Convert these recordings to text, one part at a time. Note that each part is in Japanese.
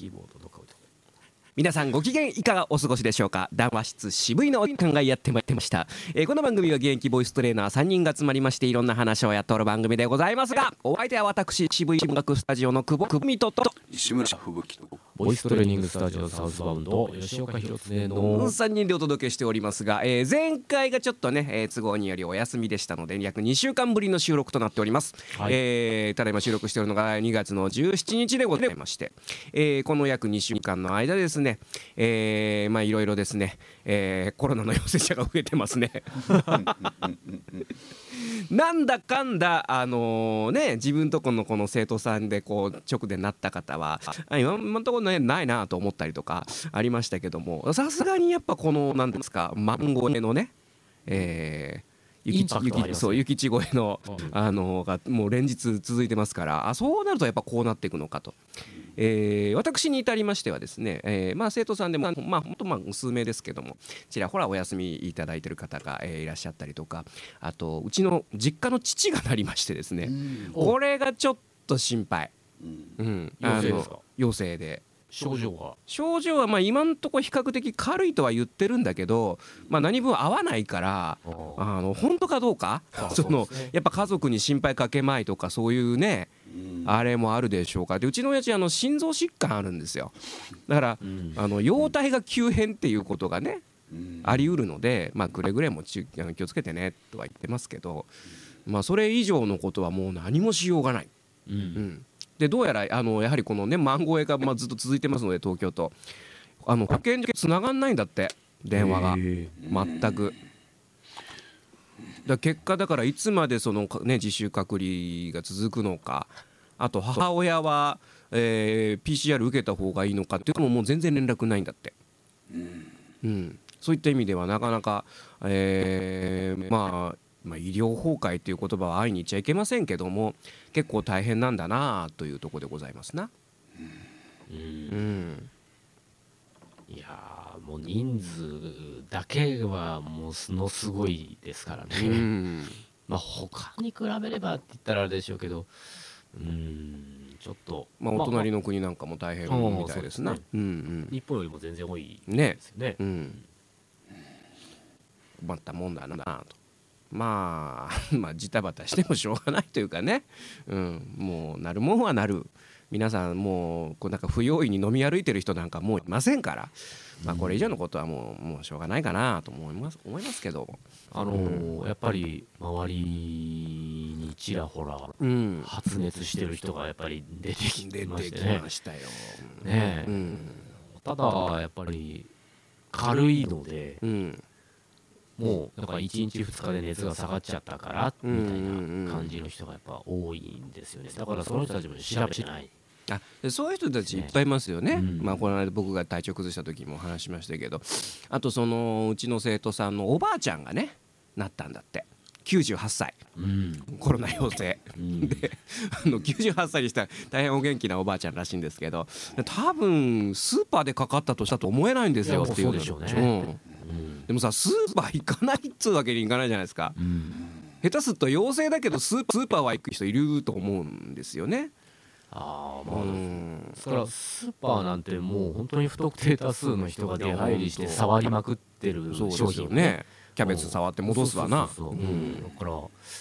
キーボードとか皆さんご機嫌いかがお過ごしでしょうか？談話室渋いのお時間がやってまいりました、えーこの番組は現役ボイストレーナー3人が集まりましていろんな話をやっておる番組でございますがお相手は私渋い音楽スタジオの久保久美とと。石村吹雪と。ボイストレーニングスタジオサウスバウンド吉岡弘恒の。3人でお届けしておりますが、えー前回がちょっとね、えー都合によりお休みでしたので約2週間ぶりの収録となっております、はい。えーただいま収録しておるのが2月の17日でございまして、えーこの約2週間の間ですね、えーまあいろいろですね、えーコロナの陽性者が増えてますね。なんだかんだあのーね自分とこのこの生徒さんでこう直でなった方は今のところねないなと思ったりとかありましたけどもさすがにやっぱこの何ですかマンゴーのねえー雪そう雪地越えのうん。あのがもう連日続いてますからあそうなるとやっぱこうなっていくのかと。えー私に至りましてはですね、えーまあ、生徒さんでもまあ本当まあ数名ですけどもちらほらお休みいただいてる方が、えーいらっしゃったりとかあとうちの実家の父がなりましてですね、これがちょっと心配、うん、陽性ですか？あの陽性で症状が症状はまあ今のところ比較的軽いとは言ってるんだけど、まあ、何分合わないからあの本当かどうか？あそのやっぱ家族に心配かけまいとかそういうねあれもあるでしょうか。でうちの親父あの心臓疾患あるんですよ。だからうん。あの容体が急変っていうことがねありうるのでまあくれぐれも気をつけてねとは言ってますけどまあそれ以上のことはもう何もしようがない。ううんん、でどうやらあのやはりこのねマンゴーがまあずっと続いてますので東京と。あの保健所つながんないんだって電話が。へ全く。だ結果だからいつまでそのかね自主隔離が続くのか。あと母親は、えー PCR 受けた方がいいのかっていうのももう全然連絡ないんだって。うん、そういった意味ではなかなか、えーまあ、まあ医療崩壊という言葉は安易に言っちゃいけませんけども結構大変なんだなというところでございますな。ううん。んいやーもう人数だけはもうすのすごいですからうね、ん。まあ他に比べればって言ったらあれでしょうけどうんちょっとまあ、お隣の国なんかも大変みたいですな。そうですうん日本よりも全然多いうん、ねですよね。うん、困ったもんだなと。まあ、まあジタバタしてもしょうがないというかね、うん、もうなるもんはなる。皆さんもうこうなんか不用意に飲み歩いてる人なんかもういませんから、まあ、これ以上のことはもうもうしょうがないかなと思います思いますけど、あのーやっぱり周りにちらほらうん、発熱してる人がやっぱり出てき出てきましてね。ましたよ。ねえ。うん。ただやっぱり軽いのでうんもうだから1日2日で熱が下がっちゃったからうんみたいな感じの人がやっぱ多いんですよね。だからその人たちも調べてない。あでそういう人たちいっぱいいますよね、うん。まあ、この間僕が体調崩した時も話しましたけど。あとそのうちの生徒さんのおばあちゃんがねなったんだって。98歳。うん。コロナ陽性。うん。であの98歳にした大変お元気なおばあちゃんらしいんですけど。多分スーパーでかかったとしたと思えないんですよっていう。でしょうねでもさスーパー行かないっつうわけにいかないじゃないですか。うん。下手すると陽性だけどスースーパーは行く人いると思うんですよね。ああまあうん。だからスーパーなんてもう本当に不特定多数の人が出入りして触りまくってる商品をですよね。キャベツ触って戻すわな。だから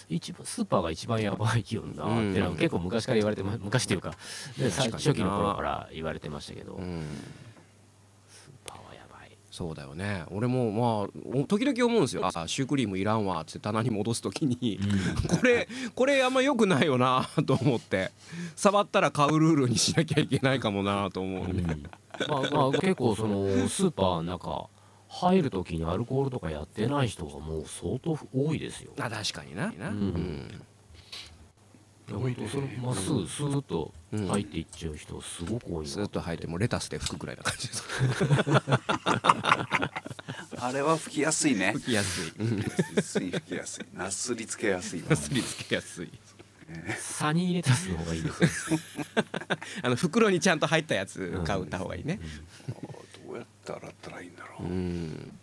一番スーパーが一番やばいよなって結構昔から言われてま昔っていうかね初期の頃から言われてましたけど、うんそうだよね。俺もまあお時々思うんですよ。あシュークリームいらんわって棚に戻す時に。これこれあんま良くないよなと思って。触ったら買うルールにしなきゃいけないかもなと思うんで、まあまあ結構そのスーパーの中入る時にアルコールとかやってない人がもう相当多いですよ。あ確かにな、うん。うん本当それまっすぐスーッと入っていっちゃう人すごく多いなスーッと入ってもうレタスで拭くぐらいな感じです。あれは吹きやすいね。拭きやすい。うん。吹きやすいなすりつけやすいわなすりつけやすい。サニーレタスの方がいいですよ あの袋にちゃんと入ったやつ買った方がいいね。どうやって洗ったらいいんだろう、うん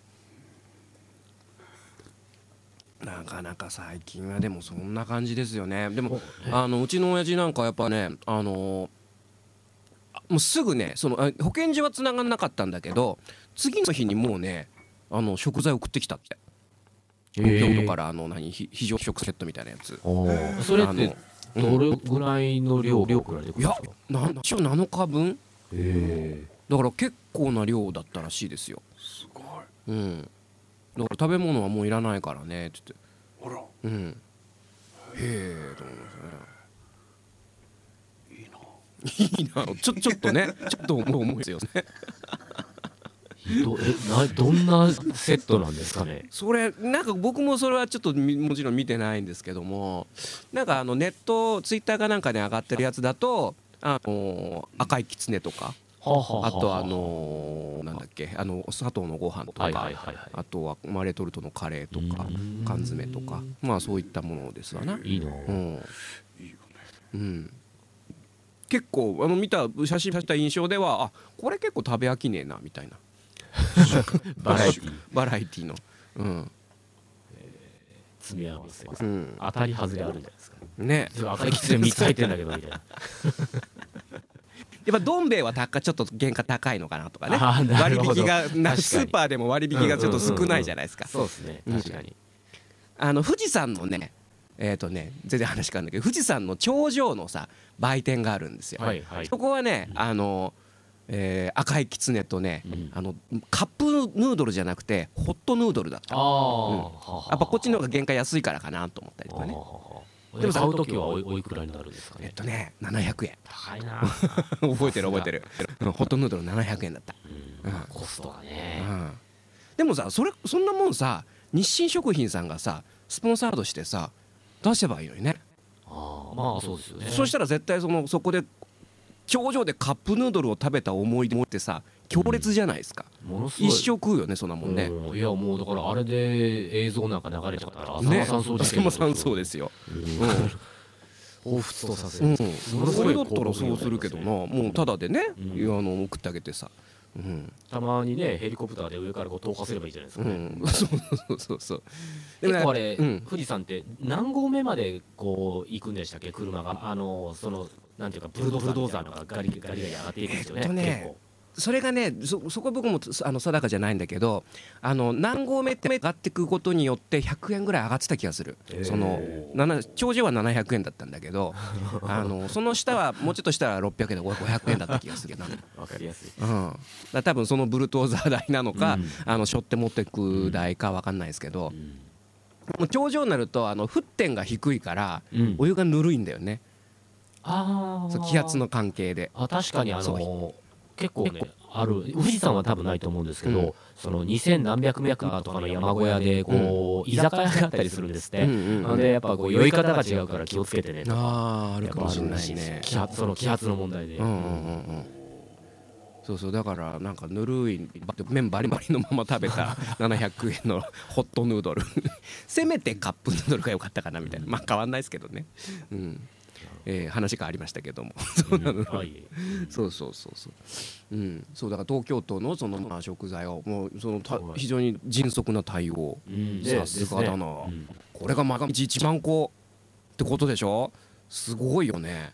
なかなか最近はでもそんな感じですよね。でもあのうちの親父なんかやっぱねあのもうすぐねそのあ保健所は繋がんなかったんだけど次の日にもうねあの食材送ってきたって。東京都からあの何ひ非常食セットみたいなやつ。それっあてのどれぐらいの量量くらいでくいや一応7日分。へだから結構な量だったらしいですよ。すごい。うんだから食べ物はもういらないからね。って言って。うん。へえ。と思いますね。いいな。いいな。ちょちょっとね。ちょっと思う思いですよね。えどえなどんなセットなんですかね？それなんか僕もそれはちょっとみもちろん見てないんですけどもなんかあのネットツイッターかなんかで上がってるやつだとあの赤いきつねとかはあとあのなんだっけあの砂糖のご飯とか、あとはまあレトルトのカレーとかうん。缶詰とかまあそういったものですわな。いいな。うん。いいよねうん、結構あの見た写真した印象ではあこれ結構食べ飽きねえなみたいな。バラエティバラエティの、うん。詰め合わせうん、当たり外れあるんじゃないですか。ね。それ赤いきつね3つ入ってんだけどみたいな やっぱどん兵衛は高ちょっと原価高いのかなとかね。割引がスーパーでも割引がちょっと少ないじゃないですか。そうですね。うん。確かに。あの富士山のねえっ、とね全然話変わるんだけど富士山の頂上のさ売店があるんですよ、はいはい。そこはねあの、えー赤いきつねとね、うん。あのカップヌードルじゃなくてホットヌードルだったああ。やっぱこっちの方が原価安いからかなと思ったりとかねでも買う時はおいくらになるんですかね？えっとね700円。高いな。覚えてる覚えてる。うん ホットヌードル700円だった、うん。まあコストがね。うん。でもさそれそんなもんさ日清食品さんがさスポンサードしてさ出せばいいのにね。ああまあそうですよね。そしたら絶対そのそこで頂上でカップヌードルを食べた思い出ってさ強烈じゃないですか、ものすごい。一生食うよねそんなもんね、うん。いやもうだからあれで映像なんか流れちゃったら浅ね間山荘事件浅間山荘ですよ、彷彿とさせうん、るものすごいそれだったらそうするけどな。もうただでね、うん。あの送ってあげてさ。うん、たまにねヘリコプターで上からこう投下すればいいじゃないですか。ねうん、そうそうそうそう。結構あれ、うん。富士山って何合目までこう行くんでしたっけ？車が。あのそのなんていうかブルドーザーがガリガリガリ上がっていくんですよね,、えっとねそれがねそそこは僕もあの定かじゃないんだけどあの何合目って上がっていくことによって100円ぐらい上がってた気がする、へー。その頂上は700円だったんだけど あのその下はもうちょっとしたら600円で500円だった気がするけど。かりやすい。ら多分そのブルトーザー代なのか、うん。あの背負って持ってく代か分かんないですけど、うん。もう頂上になるとあの沸点が低いからうん。お湯がぬるいんだよね、あそう気圧の関係で。あ確かにあその結構ねある。富士山は多分ないと思うんですけど、うん。その2000何百メーターとかの山小屋でこう、居酒屋があったりするんですって、うんうんうん。なのでやっぱこう酔い方が違うから気をつけてねとかあーあるかもしれないね。らし。気圧その気圧の問題で、うんうんうん。うんそうそうだからなんかぬるい麺バリバリのまま食べた 700円のホットヌードル。せめてカップヌードルが良かったかなみたいな。まあ変わんないですけどね、うんえー話がありましたけども。そう そうそうそうそう、うん、そうだから東京都のそのまあ食材をもうそのたはい。非常に迅速な対応。うん。さすがだな、ね。うん。これが毎日1万個ってことでしょ？すごいよね。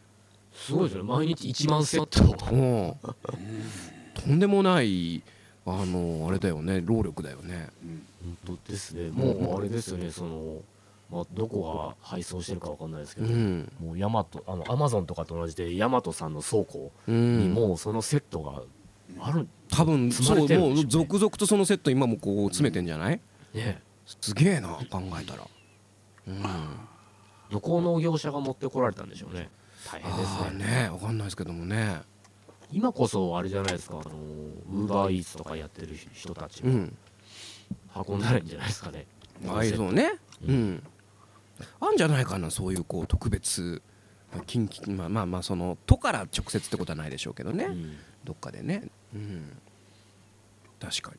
すごいですね。毎日1万セット。うん。とんでもないあのあれだよね。労力だよね。本当ですね。もうあれですよね。その、まあ、どこが配送してるかわかんないですけど、うん。もうヤマトあのアマゾンとかと同じでヤマトさんの倉庫うにんもうそのセットがある多分積まれそうもうね。う続々とそのセット今もこう詰めてんじゃない？ねすげえな考えたら。うん。どこの業者が持ってこられたんでしょうね。大変ですね。ねわかんないですけどもね。今こそあれじゃないですかあのウーバーイーツとかやってる人たちもうん。運んだらいいんじゃないですかね、ああいうのね。ううんんあんじゃないかなそういうこう特別近畿まあまあまあその都から直接ってことはないでしょうけどね、うん。どっかでね。うん。確か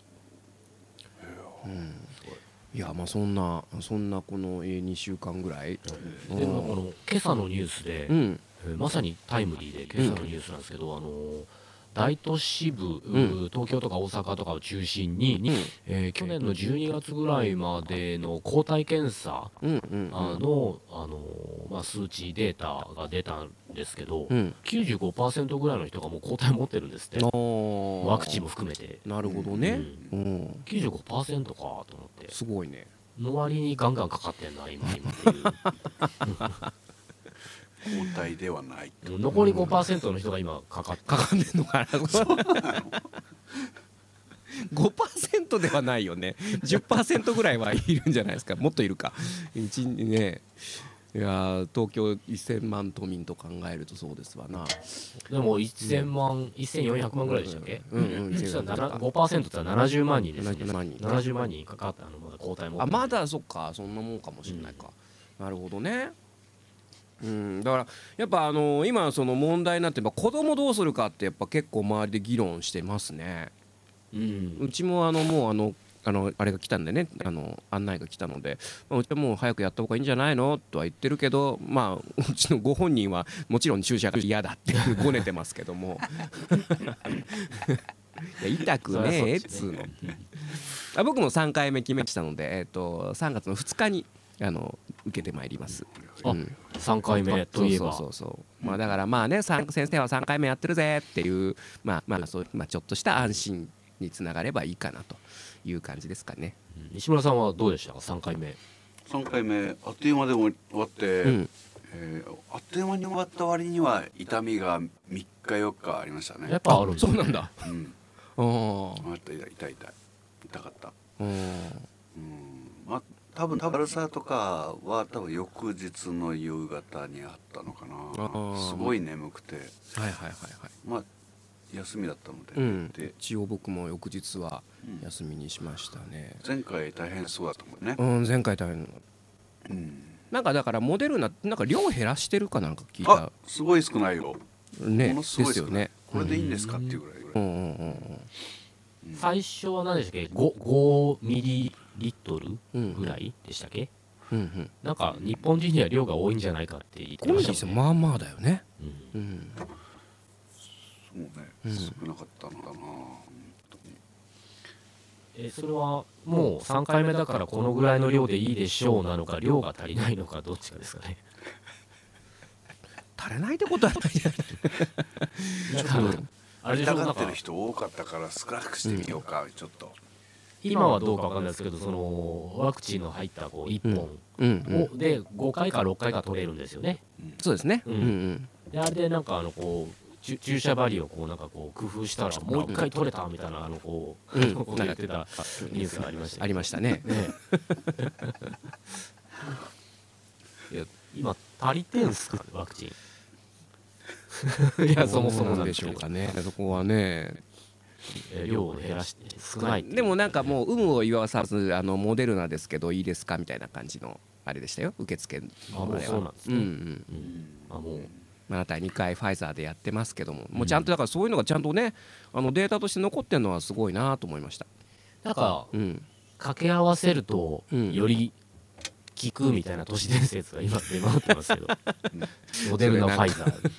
に。うん。いやまあそんなそんなこの2週間ぐらい。でもこの今朝のニュースで、うん。えーまさにタイムリーで今朝のニュースなんですけど、あの大都市部、ん。東京とか大阪とかを中心に、うん。えー去年の12月ぐらいまでの抗体検査の、あのまあ、数値データが出たんですけど、うん。95%ぐらいの人がもう抗体持ってるんですって。ワクチンも含めて。なるほどね。うん。95%かと思って。すごいね。の割にガンガンかかってんな今今っていう 抗体ではない残り5%の人が今かかって。かかんでんのかな？5%ではないよね。10%ぐらいはいるんじゃないですか。もっといるか。一ね。いやー東京1000万都民と考えるとそうですわな。でも1000万1400万ぐらいでしたっけ？うんうんそしたらな5%って言ったら70万人ですよ70万人。70万人かかったあのまだ抗体持ってるあまだそっか。そんなもんかもしれないか、なるほどねうん、だからやっぱあの今その問題になって子供どうするかってやっぱ結構周りで議論してますね。うん。うちもあのもうあのあのあれが来たんでね。あの案内が来たので、まあ、うちはもう早くやった方がいいんじゃないの？とは言ってるけどまあうちのご本人はもちろん注射が嫌だってごねてますけども。いや痛くねえっつうの。あ僕も3回目決めましたので、えー、と3月の2日にあの受けてまいります。あうん。3回目といえば。そうそうまあだからまあね先生は3回目やってるぜっていうまあまあそうまあちょっとした安心につながればいいかなという感じですかね。うん。西村さんはどうでしたか？3回目。3回目あっという間で終わって、うん。えーあっという間に終わった割には痛みが3日4日ありましたね。やっぱあるんですね。そうなんだ。うん。あ痛い痛い痛い。痛かった。うんうん。まあ多分バルサーとかは多分翌日の夕方にあったのかな。すごい眠くて。はいはいはいはい。まあ休みだったので、うん、で一応僕も翌日はうん休みにしましたね。前回大変そうだったもんね、うん、前回大変。うん、なんかだからモデルナなんか量減らしてるかなんか聞いた。あすごい少ないよ。ねものすごい少ない。ですよね。これでいいんですかっていうぐらい。ぐらいうんうんうんうん。最初は何でしたっけ？5, 5ミリリットルうん。ぐらいでしたっけ？うんうん。なんか日本人には量が多いんじゃないかって言って多ましたもんね。いですよまあまあだよね。うん。うん。そうね、うん。少なかったのかな。えそれはもう3回目だからこのぐらいの量でいいでしょうなのか量が足りないのかどっちかですかね。足れないってことはない。じゃない。あれでしょ？なんかってる人多かったから少なくしてみようか、ちょっと今はどうかわかんないですけどそのワクチンの入ったこう1本うんうん。をで5回か6回か取れるんですよねそうですね。ううんんうん。であれでなんかあのこう注注射針をこうなんかこう工夫したらもう一回取れたみたいなあのこう、うんこと 言ってたニュースがありましたありましたね。ね いや今足りてんすかワクチン？いや そもそもなんんでしょうかね。そこはね。量を減らして少ないでもなんかもう有無を言わさずあのモデルナですけどいいですかみたいな感じのあれでしたよ。受付のあもうそうなんですね。うんうんうん。あもう。あなた2回ファイザーでやってますけどももうちゃんとだからそういうのがちゃんとねあのデータとして残ってるのはすごいなと思いました。なんかうん。掛け合わせるとうん。より効くみたいな都市伝説が今出回ってますけど。モデルナファイザー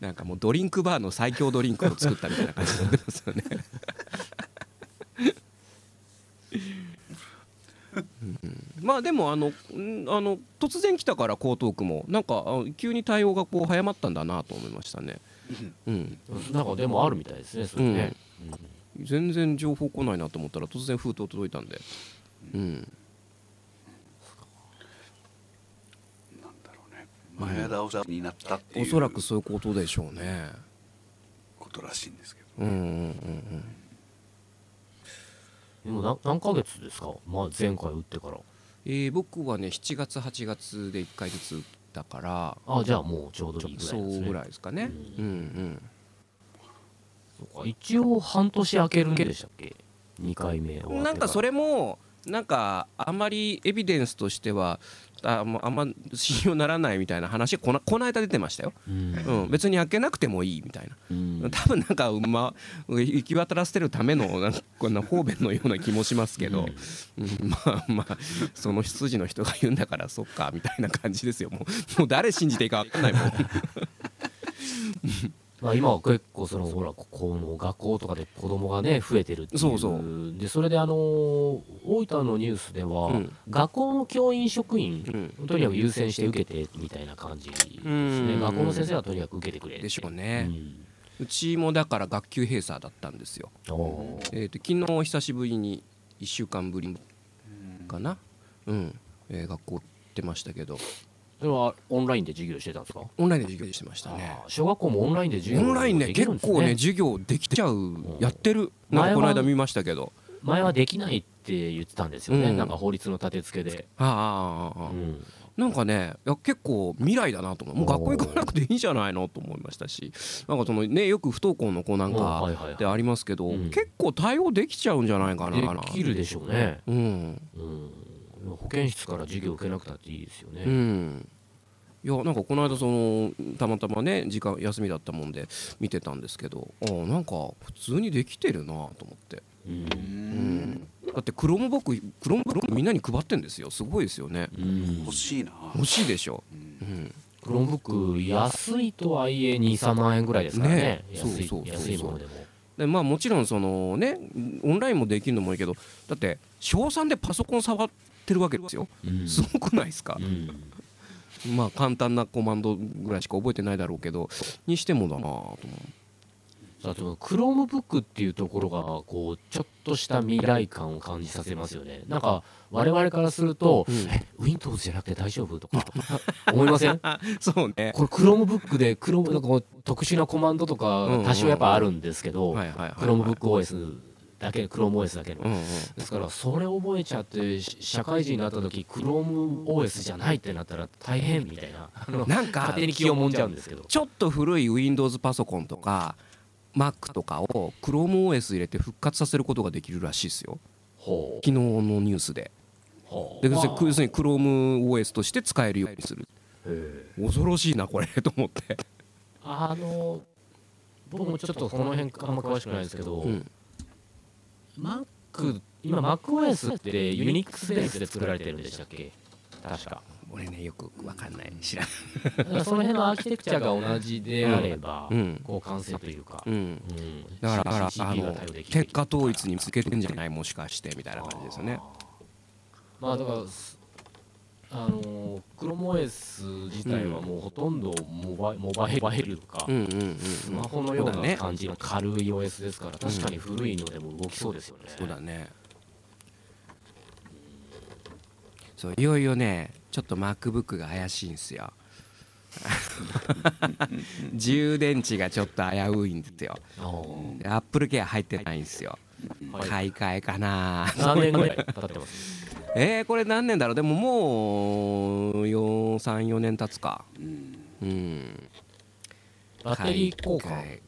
なんかもうドリンクバーの最強ドリンクを作ったみたいな感じになってますよね。うん。まあでもあのんあの突然来たから江東区もなんかあ急に対応がこう早まったんだなと思いましたね。うん、なんかでもあるみたいですねそれね、全然情報来ないなと思ったら突然封筒届いたんで、うん、なんだろうね前倒しになったっていうおそらくそういうことでしょうね。ことらしいんですけどうんうんうんうん。でも何何ヶ月ですか、まあ、前回打ってから。えー僕はね7月8月で1回ずつ打ったから。あじゃあもうちょうどいいぐらそいですね。うぐらいですかね。うんうん。そうか。一応半年空けるんでしたっけ？2回目終わってら。なんかそれもなんかあんまりエビデンスとしてはあもうあんま信用ならないみたいな話こなこの間出てましたよ、うん。うん、別に開けなくてもいいみたいな。うん。多分なんか、ま、行き渡らせてるためのなんかこんな方便のような気もしますけど、うん。まあまあその羊の人が言うんだからそっかみたいな感じですよ。もうもう誰信じていいか分かんないもん まあ、今は結構そのほらここの学校とかで子供がね増えてるっていう。そうそう。でそれであの大分のニュースでは、うん。学校の教員職員、うん。とにかく優先して受けてみたいな感じですうん。ね学校の先生はとにかく受けてくれでしょううね、ん。うちもだから学級閉鎖だったんですよ、えー、と昨日久しぶりに1週間ぶりかな。うん、えー学校行ってましたけどそれはオンラインで授業してたんですか？オンラインで授業してましたね。小学校もオンラインで授業オンラインね結構ね授業できちゃうやってる。なんかこの間見ましたけど。前はできないって言ってたんですよね、うん。なんか法律の立て付けで、ああああああうん。なんかねいや結構未来だなと思う。もう学校行かなくていいんじゃないの？と思いましたし。なんかそのねよく不登校の子なんかでありますけど、うん。結構対応できちゃうんじゃないかな。できるでしょうね、うん。うん、保健室から授業受けなくたっていいですよね、うん。いやなんかこの間そのたまたまね時間休みだったもんで見てたんですけどああなんか普通にできてるなと思って、うん。うん、だってクロームボック Chromebook みんなに配ってんですよ。すごいですよね。うん。欲しいな。欲しいでしょ、うん。うん、Chromebook 安いとはいえ23万円ぐらいですからね。ね。安いそうそうそう安いものでも。でまあもちろんそのねオンラインもできるのもいいけどだって小3でパソコン触ってるわけですよ。うん。すごくないですか？う、ん。まあ簡単なコマンドぐらいしか覚えてないだろうけどにしてもだなと思あと Chromebook っていうところがこうちょっとした未来感を感じさせますよね。なんか我々からすると、うん。え Windows じゃなくて大丈夫とか思いません？う そうね。これ Chromebook で Chrome なんか特殊なコマンドとか多少やっぱあるんですけど、 Chromebook OS だけ Chrome OS だけの、うんうん。ですからそれ覚えちゃってし社会人になった時クローム OS じゃないってなったら大変みたいな。なんか勝手に気をもんじゃうんですけど。ちょっと古い Windows パソコンとか Mac とかを ChromeOS 入れて復活させることができるらしいですよ。ほ昨日のニュースで。で要うするに要するに ChromeOS として使えるようにする。恐ろしいなこれと思って、あの僕もちょっとこの辺あんま詳しくないですけど、うん、Mac 今 MacOS って Unix ベースで作られてるんでしたっけ？確か。俺ねよくわかんない。知らん。その辺のアーキテクチャが同じであれば、うん。こう完成というか、うん。うん。だからだからあの結果統一につけてんじゃない？もしかしてみたいな感じですよね。まあだからすあのクロモ OS 自体はもうほとんどモバイモバイルか、うんうんうんうん。スマホのような感じの軽い OS ですから確かに古いのでも動きそうですよね、そうだね。そういよいよねちょっと MacBook が怪しいんですよ。充電池がちょっと危ういんですよ。あー。で Apple Care 入ってないんですよ。はい。買い替えかな何年ぐらい経ってます？えー、これ何年だろう？でももう34年経つか。うん。うん。バッテリー交換。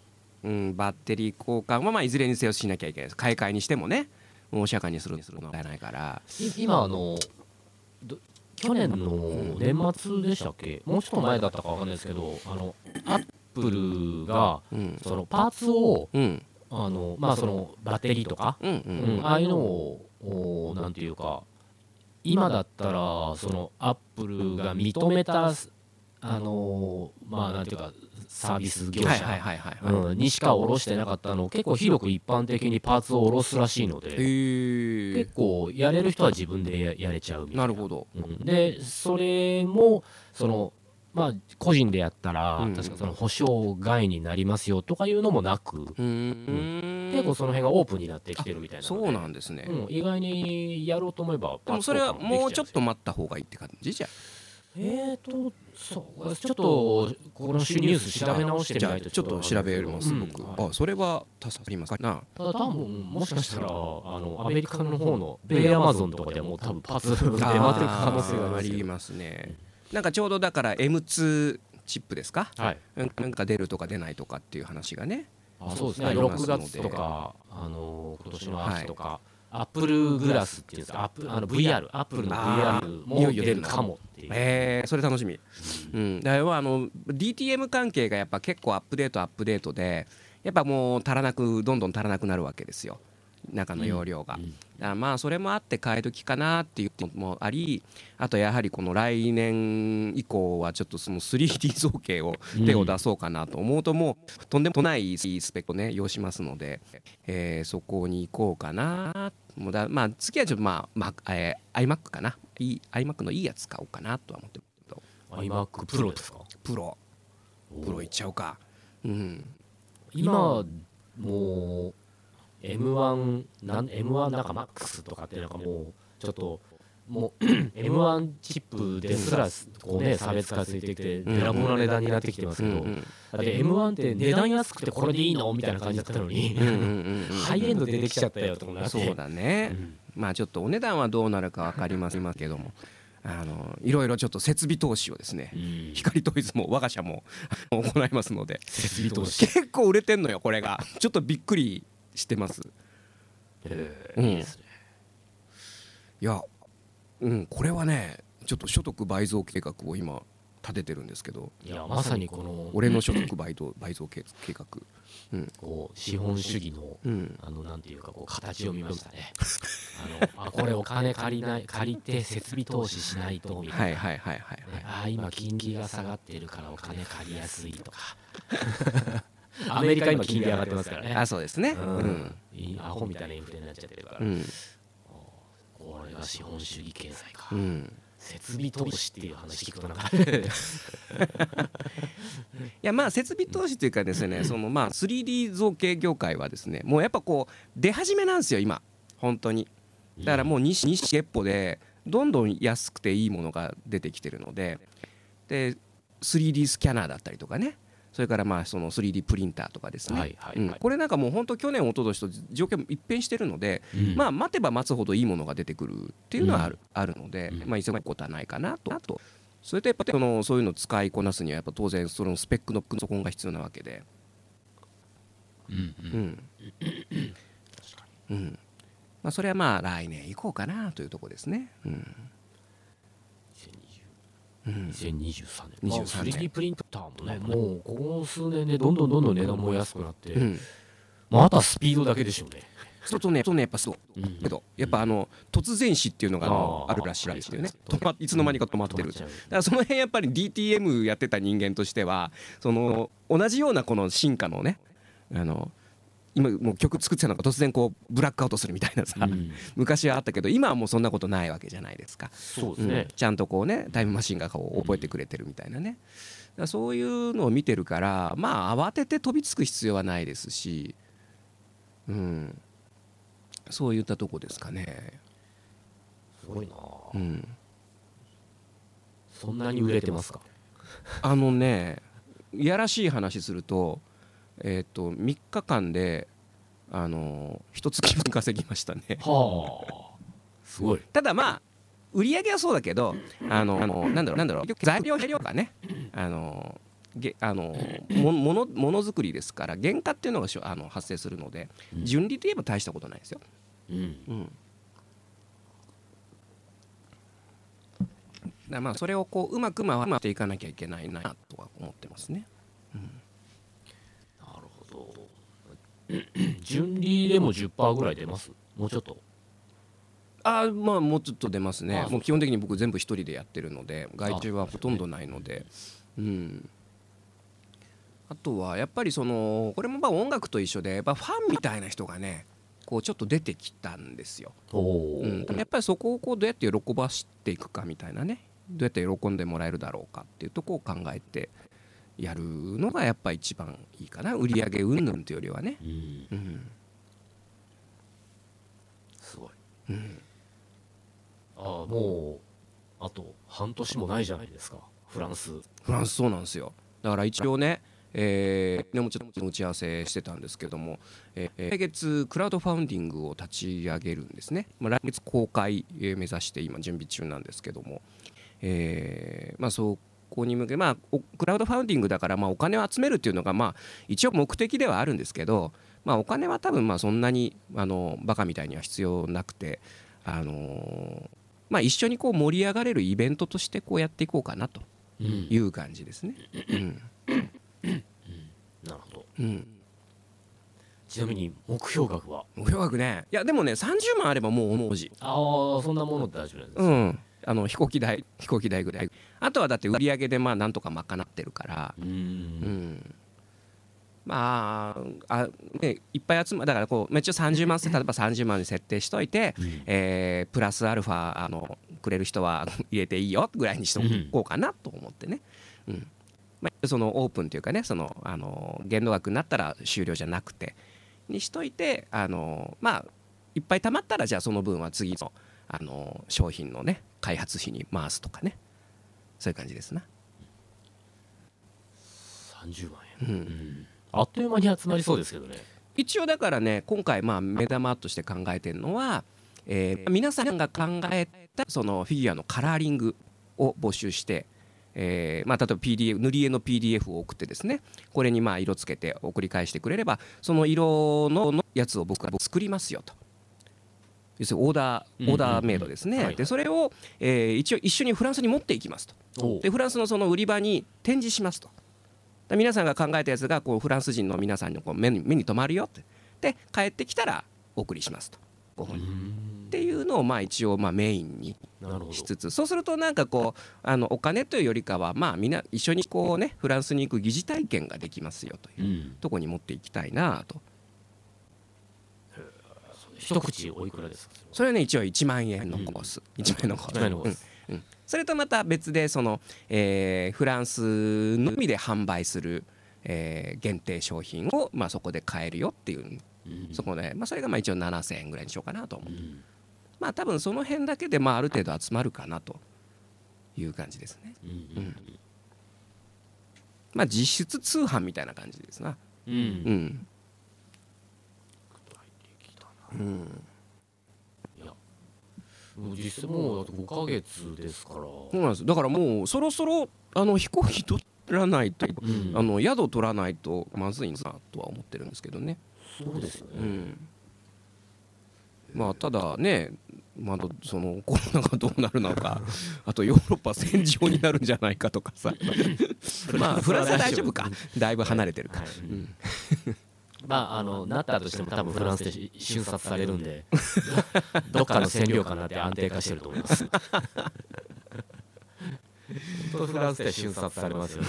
うんバッテリー交換。はまあいずれにせよしなきゃいけない。です買い替えにしてもね。お釈迦にするするのはないから。い今あのど去年の年末でしたっけ？もうちょっと前だったかわかんないですけどあのアップルがうん。そのパーツをうん。あのまあそのバッテリーとか、うんううん。ん。ああいうのをおなんていうか今だったらそのアップルが認めたあのまあなんていうかサービス業者、にしか卸してなかったのを結構広く一般的にパーツを卸すらしいので結構やれる人は自分でややれちゃうみたいな。なるほど。うん。でそれもそのまあ個人でやったら、うん。確かその保証外になりますよとかいうのもなく、うーん。結構その辺がオープンになってきてるみたいなそうなんですね。うん、意外にやろうと思えばでもそれはもうちょっとま待った方がいいって感じ？じゃえーとそうちょっとこのニュース調べ直してみないとあちょっと調べますうん。僕。はいあそれは助かりますか？なただ多分もしかしたらあのアメリカの方のベイアマゾンとかでも多分パーツ出回ってる可能性がありますねなんかちょうどだから M2 チップですか？はい。うんなんか出るとか出ないとかっていう話がね。あそうですね。あります6ので。月とかあの今年の秋とか、アップルグラスっていうんですか？アップあの VR アップルのあ VR ーもいよいよ出るの出るかもっていう。えー、それ楽しみ、うん、だからあの DTM 関係がやっぱ結構アップデートアップデートでやっぱもう足らなくどんどん足らなくなるわけですよ。中の容量が、うんだからまあそれもあって替え時かなっていうのもありあとやはりこの来年以降はちょっとその 3D 造形を手を出そうかなと思うともうとんでもないスペックをね要しますので、えーそこに行こうかなもうだまあ次はちょっとまあ、まあえー iMac かないい iMac のいいやつ買おうかなとは思ってるけど iMac Pro ですか？プロ。プロいっちゃおうか。うん。今もう M1 なん M1 なんか MAX とかってなんかもうちょっともう M1 チップですらこうね差別化ついてきてべらぼうな値段になってきてますけど、だって M1 って値段安くてこれでいいのみたいな感じだったのに、ハイエンド出てきちゃったよとかなって。そうだね、まあちょっとお値段はどうなるか分かりませんけどもあのいろいろちょっと設備投資をですねうん。光トイズも我が社も 行いますので。設備投資。結構売れてんのよこれが。ちょっとびっくりしてます。えうん。ーいいですね。いやうんこれはねちょっと所得倍増計画を今立ててるんですけど。いやまさにこの俺の所得倍増 倍増計計画こう資本主義のうん。あのなんていうかこう形を見ましたね。あのあ これお金借りない借りて設備投資しないとみたいな。はいはいはいはいねあ今金利が下がってるからお金借りやすいとか。アメリカ今金利上がってますからね。あそうですね。ううん。アホみたいなインフレになっちゃってるから。うん。これが資本主義経済か。うん。設備投資っていう話聞くとなんか。いやまあ設備投資というかですね そのまあ 3D 造形業界はですねもうやっぱこう出始めなんですよ今。本当に。だからもう西西月歩でどんどん安くていいものが出てきてるので。で 3D スキャナーだったりとかねそれからまあその 3D プリンターとかですね、これなんかもう本当去年一昨年と状況一変してるので、うん。まあ待てば待つほどいいものが出てくるっていうのはある,、あるので、うん。まあ急ぐことはないかなと。あとそれとやっぱそのそういうのを使いこなすにはやっぱ当然そのスペックのパソコンが必要なわけで。うんうん。うん。うん。まあそれはまあ来年行こうかなというところですね。うんうん。2023年。23まあ年。3D プリンターもね、もうここ数年でどんどんどんどん値段も安くなって、うん。まあ、あとはスピードだけでしょうね。そうとねそうね。やっぱそう。うん。けどやっぱあの突然死っていうのがあのあー。あるらしいですよね。はい止まいつの間にか止まってる。だからその辺やっぱり DTM やってた人間としてはその同じようなこの進化のねあの今もう曲作ってたのが突然こうブラックアウトするみたいなさ、うん。昔はあったけど今はもうそんなことないわけじゃないですか、うんそうですね。ちゃんとこうねタイムマシンがこう覚えてくれてるみたいなね。だからそういうのを見てるからまあ慌てて飛びつく必要はないですし、うん、そういったとこですかね。すごいな、うん。そんなに売れてますか？あのねいやらしい話すると,、えー、と3日間であの一月分稼ぎましたねはあ。すごい。ただまあ売り上げはそうだけどあのあのなんだろうなんだろう材料材料がねあのげあのもものものづくりですから原価っていうのがしょあの発生するのでうん純利といえば大したことないですよ。うん。うんだまあそれをこううまく回っていかなきゃいけないなとは思ってますね。なるほど。純利でも10%ぐらい出ます？もうちょっと？あーまあもうちょっと出ますね。もう基本的に僕全部一人でやってるので外注はほとんどないので。うんあとはやっぱりそのこれもまあ音楽と一緒でやっぱファンみたいな人がねこうちょっと出てきたんですよ、うん、やっぱりそこをこうどうやって喜ばしていくかみたいなねどうやって喜んでもらえるだろうかっていうとこを考えてやるのがやっぱ一番いいかな売り上げ云々というよりはね、うん。うんすごい。うん、ああ、もう。あと半年もないじゃないですか。フランス。フランスそうなんですよだから一応ねえー、もちろん打ち合わせしてたんですけども、えー来月クラウドファウンディングを立ち上げるんですね、まあ、来月公開えー目指して今準備中なんですけども、えーまあ、そこに向け、まあ、おクラウドファウンディングだから、まあ、お金を集めるっていうのが、まあ、一応目的ではあるんですけど、まあ、お金は多分まあそんなにあのバカみたいには必要なくて、あのーまあ、一緒にこう盛り上がれるイベントとしてこうやっていこうかなとうん。いう感じですね。うん。なるほど。うん、ちなみに目標額は？目標額ね。いやでもね30万あればもう大じああそんなものって大丈夫ですか、うんあの飛行機代飛行機代ぐらい。あとはだって売り上げでまあなんとか賄ってるから。うん。うん。まああ、ね、いっぱい集まだからこう一応30万例えば30万に設定しといて、うん。えープラスアルファあのくれる人は入れていいよぐらいにしとこうかなと思ってね、うん。まあ、そのオープンというかねそのあの限度額になったら終了じゃなくてにしといてあのまあいっぱい貯まったらじゃあその分は次のあの商品のね開発費に回すとかね。そういう感じですな。30万う円、うん。ん、あっという間に集まりそうですけどね。一応だからね今回まあ目玉として考えてるのは、えー皆さんが考えたそのフィギュアのカラーリングを募集して、えーまあ、例えば PDF 塗り絵の PDF を送ってですねこれにまあ色つけて送り返してくれればその色ののやつを僕が作りますよと。要するにオーダーオーダーメイドですね、でそれを、えー一応一緒にフランスに持っていきますと。でフランスのその売り場に展示しますと。で皆さんが考えたやつがこうフランス人の皆さんのこう目に目に留まるよ。ってで帰ってきたらお送りしますと。ご本人。っていうのをまあ一応まあメインにしつつ。そうするとなんかこうあのお金というよりかはまあみんな一緒にこうねフランスに行く疑似体験ができますよといううん。とこに持っていきたいなと一口おいくらですか？それはね一応1万円のコース。1万円のコース。1万円のコース。うん。うん。それとまた別でその、えーフランスのみで販売する、えー限定商品を、まあ、そこで買えるよっていう、うん。そこで、まあ、それがまあ一応7000円ぐらいにしようかなと思う、うん。まあ多分その辺だけでまあある程度集まるかなという感じですね。うん。うん。まあ実質通販みたいな感じですな。うん。うんうん。いやもう実際もうだって5ヶ月ですから。そうなんです。だからもうそろそろあの飛行機取らないと、うん。あの宿取らないとまずいなとは思ってるんですけどね。そうですよね、うんまあただねまだそのコロナがどうなるのかあとヨーロッパ戦場になるんじゃないかとかさまあフランスは大丈夫かだいぶ離れてるから、は いまああのなったとしても多分フランスでし瞬殺されるんで どっかの占領下になって安定化してると思います。本当フランスで瞬殺されますよね。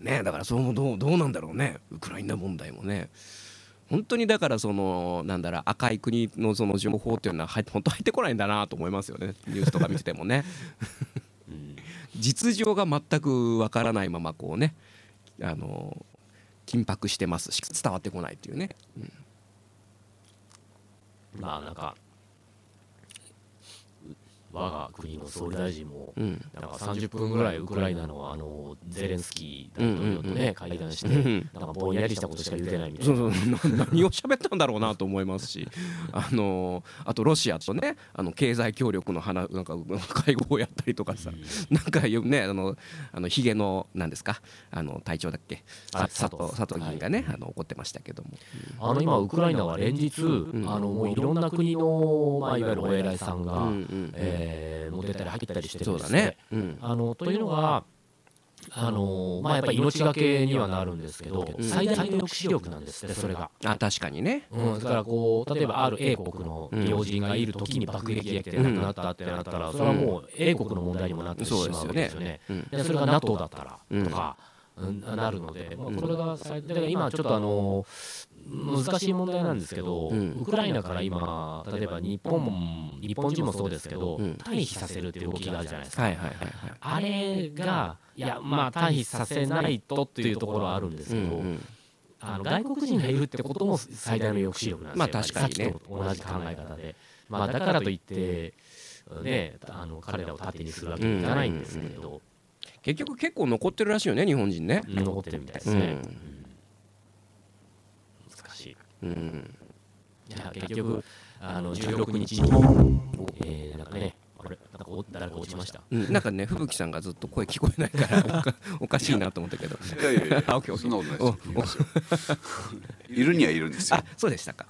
ねだからそのどうどうなんだろうね。ウクライナ問題もね。本当にだからそのなんだろう赤い国のその情報っていうのは入って本当入ってこないんだなと思いますよね。ニュースとか見ててもね。うん。実情が全くわからないままこうねあの緊迫してますし伝わってこないっていうね、うん。まあなんか我が国の総理大臣もうん。なんか30分ぐらいウクライナのあのゼレンスキー大統領とね会談してうんなんかぼんやりしたことしか言ってないみたいな。そうそう。な何を喋ったんだろうなと思いますし。あのあとロシアとねあの経済協力の話なんか会合をやったりとかさ、なんかよねあのあのヒゲのなんですか？あの隊長だっけ？佐藤。佐藤議員がね、はいあの怒ってましたけども、あの今ウクライナは連日、ん。あのもういろんな国の、まあ、いわゆるお偉いさんが、うんうんうんえーもう出たり入ったりしてるんですそうだね、うん、あのというのがあのまあやっぱり命がけにはなるんですけど、ん。最大の抑止力なんですってそれが。あ確かにね。うん、だからこう例えばある A 国の要人がいる時に爆撃が来て亡くなったってなったら、それはもう A 国の問題にもなってしまうわけですよね。うん。でそれが NATO だったらうんとか、うんなるので、まあ、これが最だから今ちょっとあの難しい問題なんですけど、うん。ウクライナから今例えば日本日本人もそうですけど、うん。退避させるっていう動きがあるじゃないですか。はいはいはいはい。あれがいやまあ退避させないとっていうところはあるんですけど、うんうん。あの外国人がいるってことも最大の抑止力なんですよ、まあ確かにね。同じ考え方で、まあ、だからといって、ね、あの彼らを盾にするわけにいかないんですけれど、結局結構残ってるらしいよね日本人ね。残ってるみたいですね、うんうん。難しいうんいや結局あの16日に、えー、なんかねあれなんかお誰か落ちました？うん。なんかね吹雪さんがずっと声聞こえないからおか おかしいなと思ったけど。いやいやいや あオッケーオッケー。そんなことないですよ。いるにはいるんですよ。あそうでしたか。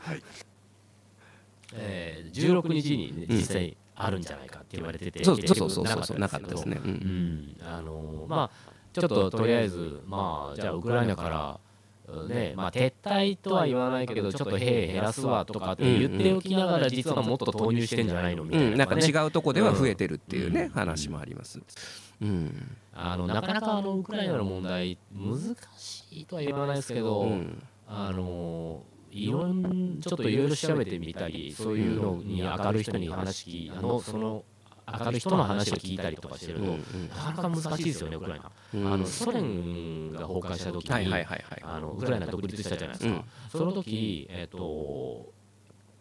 えー、16日に、ね、実際あるんじゃないかって言われてて、そう結そうそう局そうそうなかったですね。ううん。んあのまあちょっととりあえずまあじゃあウクライナからね。まあ、撤退とは言わないけどちょっと兵減らすわとかって言っておきながら実はもっと投入してんじゃないのみたいな、うん、なんかね違うとこでは増えてるっていうね、うん。話もあります。うん、あのなかなかあのウクライナの問題難しいとは言わないですけど、うん、あのいろんちょっといろいろ調べてみたりそういうのに明るい人に話あのその明るい人の話を聞いたりとかしてると、うんなかなか難しいですよねウクライナ、うん。あのソ連が崩壊した時に。あのウクライナ独立したじゃないですか、うん。その時えっ、と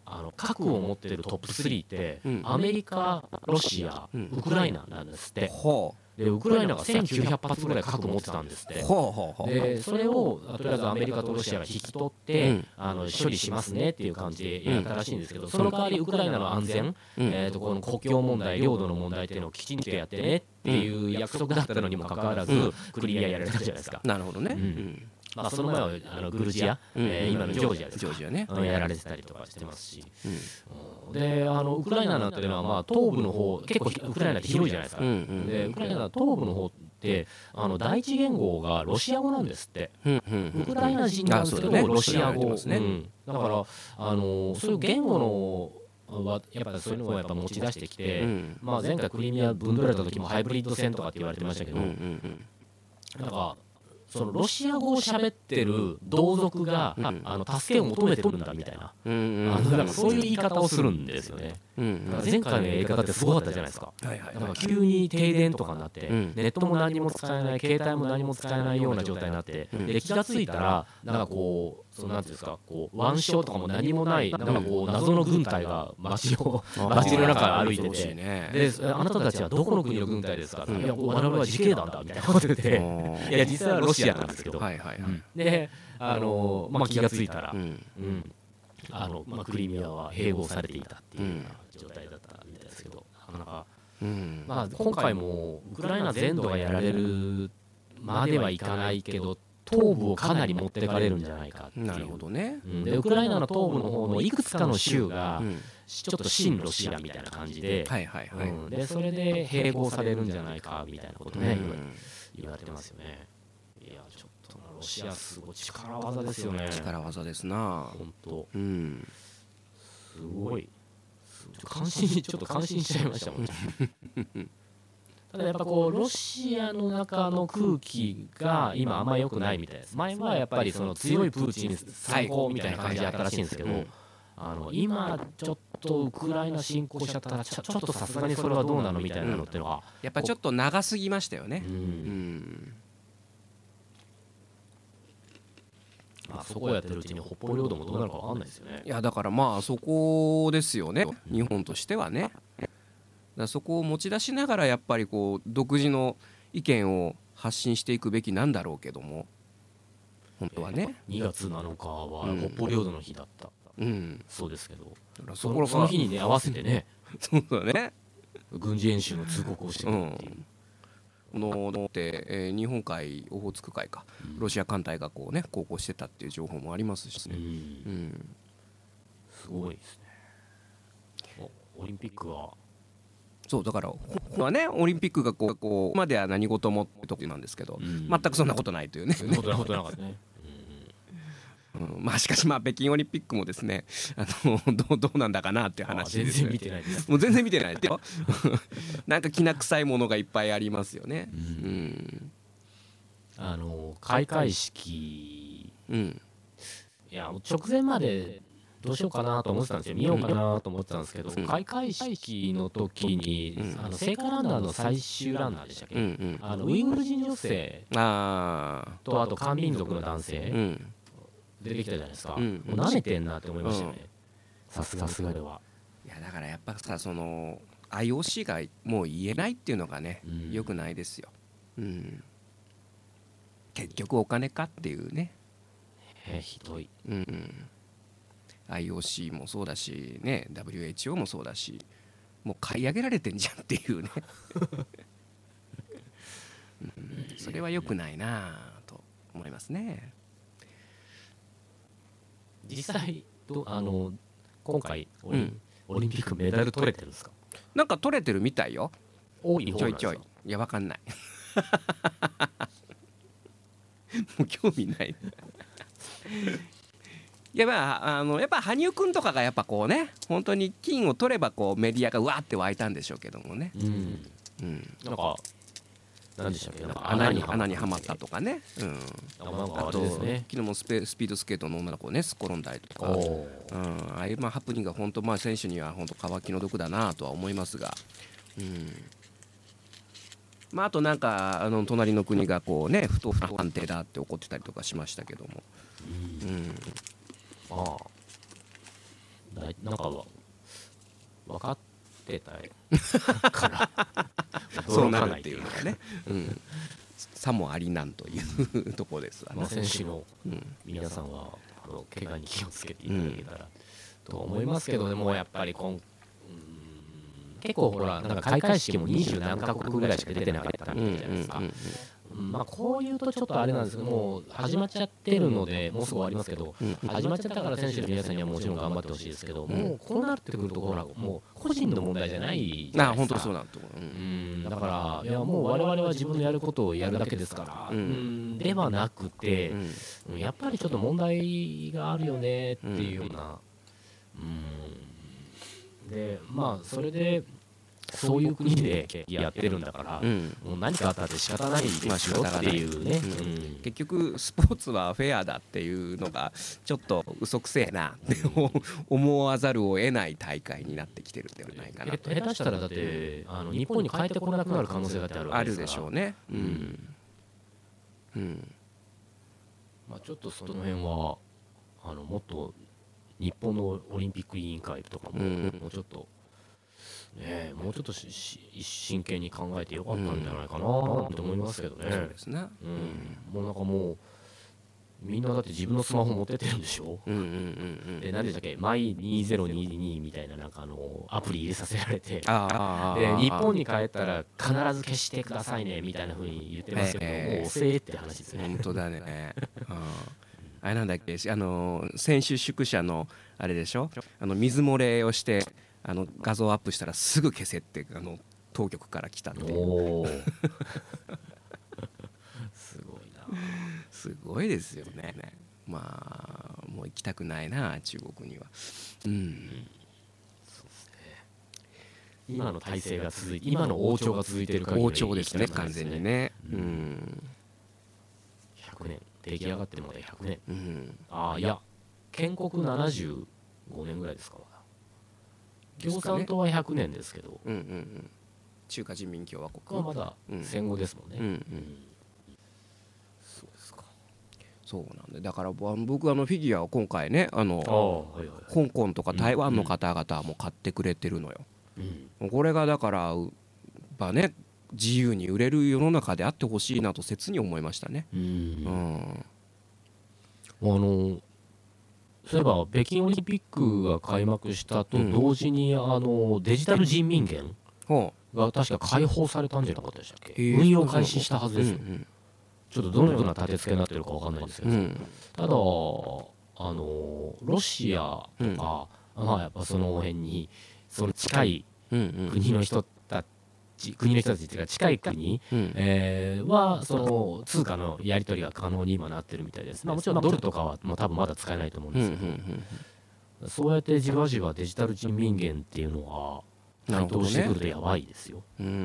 あの核を持ってるトップ3って、うん。アメリカ、ロシア、うん。ウクライナなんですって、ほでウクライナが1900発ぐらい核持ってたんですって。う、ほうほうほう。でそれをとりあえずアメリカとロシアが引き取って、うん。あの処理しますねっていう感じでやったらしいんですけど、その代わりウクライナの安全、うん。えー、とこの国境問題、領土の問題っていうのをきちんとやってねっていう約束だったのにもかかわらず、うん。クリミアやられたじゃないですか。なるほどね。うん。うんまあ、その前はあのグルジア、うん。えー今のジョージアですか。ジョージアね。うんやられてたりとかしてますし、うん。であのウクライナなんていうのは、まあ、東部の方結構ひウクライナって広いじゃないですか、うんうん。でウクライナの東部の方ってあの第一言語がロシア語なんですって、うんうんウクライナ人なんですけど、ロシア語、だからあのそういう言語のはやっぱそういうのをやっぱ持ち出してきて、うん。まあ、前回クリミア分取られた時もハイブリッド戦とかって言われてましたけど、うんうん。なんかそのロシア語を喋ってる同族が、うん。あの助けを求めてるんだみたいな、うんうんあのなんかそういう言い方をするんですよね。うんだから前回のやり方ってすごかったじゃないですか。はいはいなんか急に停電とかになって、うん。ネットも何も使えない、携帯も何も使えないような状態になって、うん。で気がついたら、なんかこう、そのなんていうんですか、こう腕章とかも何もない、なんかこう謎の軍隊が街を 街の中を歩いてて。ねであなたたちはどこの国の軍隊ですか、うん。いや我々は自警団だみたいなこと言って、うん。いや実際はロシアなんですけど、はいはいはい。であの、まあ、気がついたら、あのまあ、クリミアは併合されていたっていう状態だったみたいですけど、なかなか、うん。まあ、今回もウクライナ全土がやられるまではいかないけど、東部をかなり持ってかれるんじゃないかっていう。なるほどね。うん。でウクライナの東部の方のいくつかの州がうん。ちょっと親ロシアみたいな感じで、はいはいはい。うん。でそれで併合されるんじゃないかみたいなことね、うん。言われてますよね。いやちょっとロシアすごい力技ですよね。力技ですな。本当。うん。すごい。ちょっと感心ちょっと感心しちゃいましたもん ただやっぱこうロシアの中の空気が今あんま良くないみたいです。前はやっぱりその強いプーチン最高みたいな感じだったらしいんですけどうん。あの今ちょっとウクライナ侵攻しちゃったらちょちょっとさすがにそれはどうなのみたいなのっていうのは、やっぱちょっと長すぎましたよね。うん。うんまあ、そこをやってるうちに北方領土もどうなるか分かんないですよね。いやだからまあそこですよね。日本としてはねだそこを持ち出しながらやっぱりこう独自の意見を発信していくべきなんだろうけども。本当はね。2月7日はうん。北方領土の日だった、うん。そうですけど。そそこその日にね合わせてね。そうだね。軍事演習の通告をしてくるっていう、こののって、えー日本海オホーツク海か。ロシア艦隊がこうね航行してたっていう情報もありますしうね、ん。うん、すごいですね。おオリンピックはそうだからほほんはねオリンピックがこうこうまでは何事もってとこなんですけど、うん全くそんなことないというねそんなことなかったねうんまあしかしまあ北京オリンピックもですねあのどうどうなんだかなっていう話です全然見てないですもう全然見てないですよなんかきな臭いものがいっぱいありますよねうんあの開会式うんいや直前までどうしようかなと思ってたんですよ見ようかなと思ってたんですけど、うん。開会式の時に、うん。あの聖火ランナーの最終ランナーでしたっけ、うんうん。あのウイグル人女性とあと漢民族の男う性ん。出てきたじゃないですか、うんもう舐めてんなって思いましたよね、さすがすがでは。いやだからやっぱさその IOC がもう言えないっていうのがね、うん。よくないですよ、うん、結局お金かっていうね、えひどい。うんうん、IOC もそうだしね WHO もそうだしもう買い上げられてんじゃんっていうね、うん、それはよくないなあと思いますね。実際どあの今回オリ,、うんオリンピックメダル取れてるんですか？なんか取れてるみたいよ。多い方ちょいちょい。なんですかいやわかんない。もう興味ないいやまああのやっぱ羽生君とかがやっぱこうね本当に金を取ればこうメディアがうわって湧いたんでしょうけどもね、うん。うん、なんか何でしたっけ？なんか穴に穴にはまったとかね、うん、なんかあとですね。昨日もスペスピードスケートの女の子ねすっ転んだりとか、おうん、ーああいうまあハプニングが本当まあ選手には本当乾きの毒だなとは思いますが、うん、まああとなんかあの隣の国がこうね不当不安定だって怒ってたりとかしましたけども、うん、ああ。だいなんかわ分かってた から。そうなるっ驚かないていうのがね、うん、さもありなんというところですわね。まあ、。選手のうん。皆さんはあの怪我に気をつけていただけたらと思いますけどでもやっぱりこんうーん結構ほらなんか開会式も二十何カ国ぐらいしか出てなかったうんみたいじゃないですか。うんうんうんまあこういうとちょっとあれなんですけどもう始まっちゃってるのでもうすぐ終わりますけどうん。始まっちゃったから選手の皆さんにはもちろん頑張ってほしいですけどもうこうなってくるとほらもう個人の問題じゃないじゃあ本当ないですか。そうなんと思う、んん。だからいやもう我々は自分のやることをやるだけですから、うん。うんではなくて、やっぱりちょっと問題があるよねっていうような、うん、でまあそれでそういう国でやってるんだから、うん。もう何かあったって仕方ないですよっていうね、結局スポーツはフェアだっていうのがちょっと嘘くせえなって思わざるを得ない大会になってきてるんじゃないかなへと下手したらだってあの日本に帰ってこれなくなる可能性だってあるわあけですから。るでしょうね。うん、うん、まあ、ちょっとその辺はあのもっと日本のオリンピック委員会とかも、うん。もうちょっと、ね。え、もうちょっとしし真剣に考えてよかったんじゃないかなと思いますけどね、そうですなうん。もうなんかもうみんなだって自分のスマホ持ってってるんでしょ？うんうんうんうん。で何でしたっけ？マイ2022みたいななんかあのアプリ入れさせられて。ああああで日本に帰ったら必ず消してくださいねみたいな風に言ってますけど、ええもう遅えって話ですね。本当だね、うん、あれなんだっけ？あの選手宿舎のあれでしょ？あの水漏れをしてあの画像アップしたらすぐ消せってあの当局から来たって すごいな。すごいですよね。まあもう行きたくないな中国には。うん。今の体制が続いて今の王朝が続いている限りは王朝ですね完全にね。ううん。ん100年。出来上がってまだ100年。うん。ああいや建国75年ぐらいですか共産党は100年ですけど。うんうんうん。中華人民共和国。僕はまだうん。戦後ですもんね、うんうん。うんそうですか。そうなんでだからぼ僕あのフィギュアを今回ねあのはいはい香港とか台湾の方々も買ってくれてるのよ。うん。これがだからうばね自由に売れる世の中であってほしいなと切に思いましたね。うん。うん。あのそういえば北京オリンピックが開幕したと同時に、あのデジタル人民元ほが確か解放されたんじゃなかったでしたっけ、へえ。運用開始したはずううですよ、んちょっとどのような立て付けになってるかわかんないんですけど、うん。ただあのロシアとか、まあやっぱその辺にその近いうんうん。国の人たち、国の人たちっていうか近い国、うん。えーはその通貨のやり取りが可能に今なってるみたいです、まあ、もちろんドルとかはもう多分まだ使えないと思うんうんうですけど、んそうやってじわじわデジタル人民元っていうのは台頭してくるとやばいですよ、うん。うん。う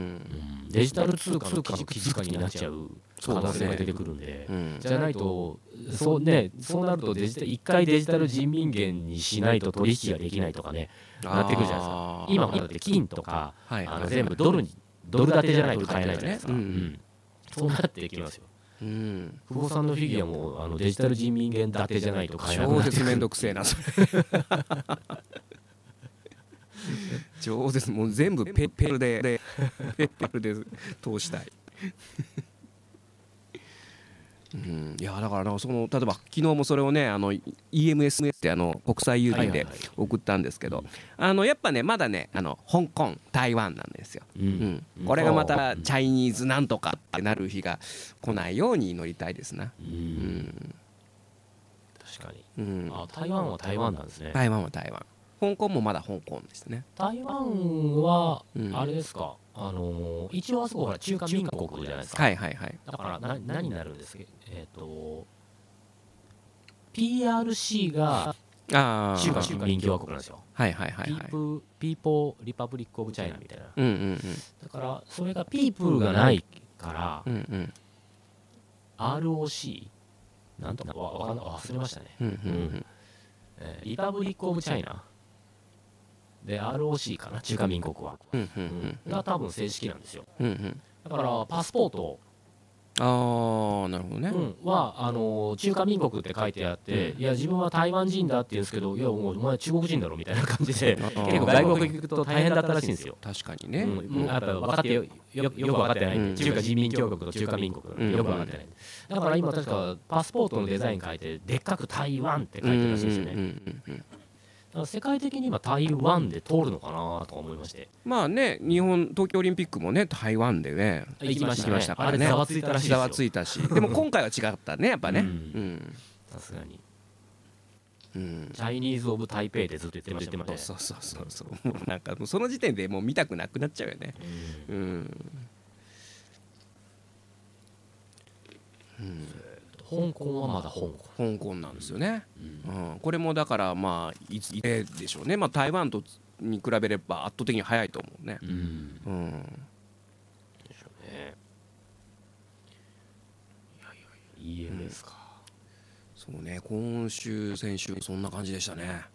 んデジタル通貨の基基軸になっちゃう可能性が出てくるんで、うん。じゃないとそうねそうなるとデジタル一回デジタル人民元にしないと取引ができないとかね。なってくるじゃないですか。今もだって金とかはい。あの全部ドルにドル建てじゃないと買えないじゃないですか、うんうん。そうなってきますよ。うん。久保さんのフィギュアもあのデジタル人民元建てじゃないと買えなくな超絶めんどくせえなそれ。超絶もう全部ペッペルででペッペルで通したいうん、いやだからその例えば昨日もそれをねあの EMS ってあの国際郵便で送ったんですけど、あのやっぱねまだねあの香港台湾なんですよ、ううん。ん、これがまたう。んチャイニーズなんとかってなる日が来ないように祈りたいですな、ううん。ん確かに。うん、あ台湾は台湾なんですね。台湾は台湾。香港もまだ香港ですね。台湾はうん。あれですか、あのー一応あそこほら中華民国じゃないですか、はいはいはい。だからな何になるんですかえっ、と PRC がああ中華民共和国なんですよ。はいはいはいはい。ピープピーポーリパブリック・オブ・チャイナみたいな。うんうんだからそれがピープルがないからうんうん。うん ROC なんとかわわかんな忘れましたね。うんうんえーリパブリック・オブ・チャイナで ROC かな中華民国は、うんううんん。が多分正式なんですよ。うんうん。だからパスポート、ああなるほどね。うん。はあのー中華民国って書いてあって、いや自分は台湾人だって言うんですけどいやもうお前中国人だろみたいな感じで。結構外国行くと大変だったらしいんですよ。確かにね。うん。うん。やっぱ分かってよよよく分かってない。中華人民共和国と中華民国。うん。よく分かってない。だから今確かパスポートのデザイン書いてでっかく台湾って書いてるらしいですよね、うん。うん。うん。うんだから世界的に今台湾で通るのかなとか思いまして。まあね日本東京オリンピックもね台湾でね行きましたね。行きましたからね。あれざわついたらしいざわついたし。でも 今回は違ったねやっぱね。さすがにうん。チャイニーズ・オブ・台北でずっと言ってましたね。そうそうそうそう。もうなんかもうその時点でもう見たくなくなっちゃうよね。うん。うん香港はまだ香港、香港なんですよね。うん。うん。これもだからまあいつでしょうね。まあ台湾とに比べれば圧倒的に早いと思うね。うん。うん。でしょうね。いやいや EMS か、そうね。今週先週そんな感じでしたね。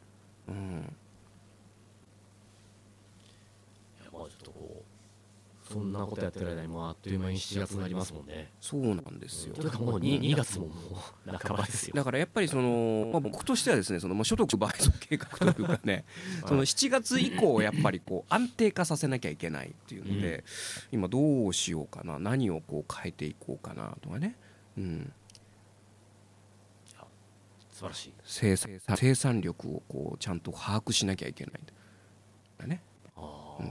うんいやまあちょっとこうそんなことやってる間にもうあっという間に7月になりますもんね。そうなんですよ。というかもう 2, 2月ももう半ばですよ。だからやっぱりその、まあ、僕としてはですねその、まあ、所得倍増計画というかね その7月以降やっぱりこう安定化させなきゃいけないっていうので、今どうしようかな何をこう変えていこうかなとかね、うん、素晴らしい。生産生産力をこうちゃんと把握しなきゃいけない。だね、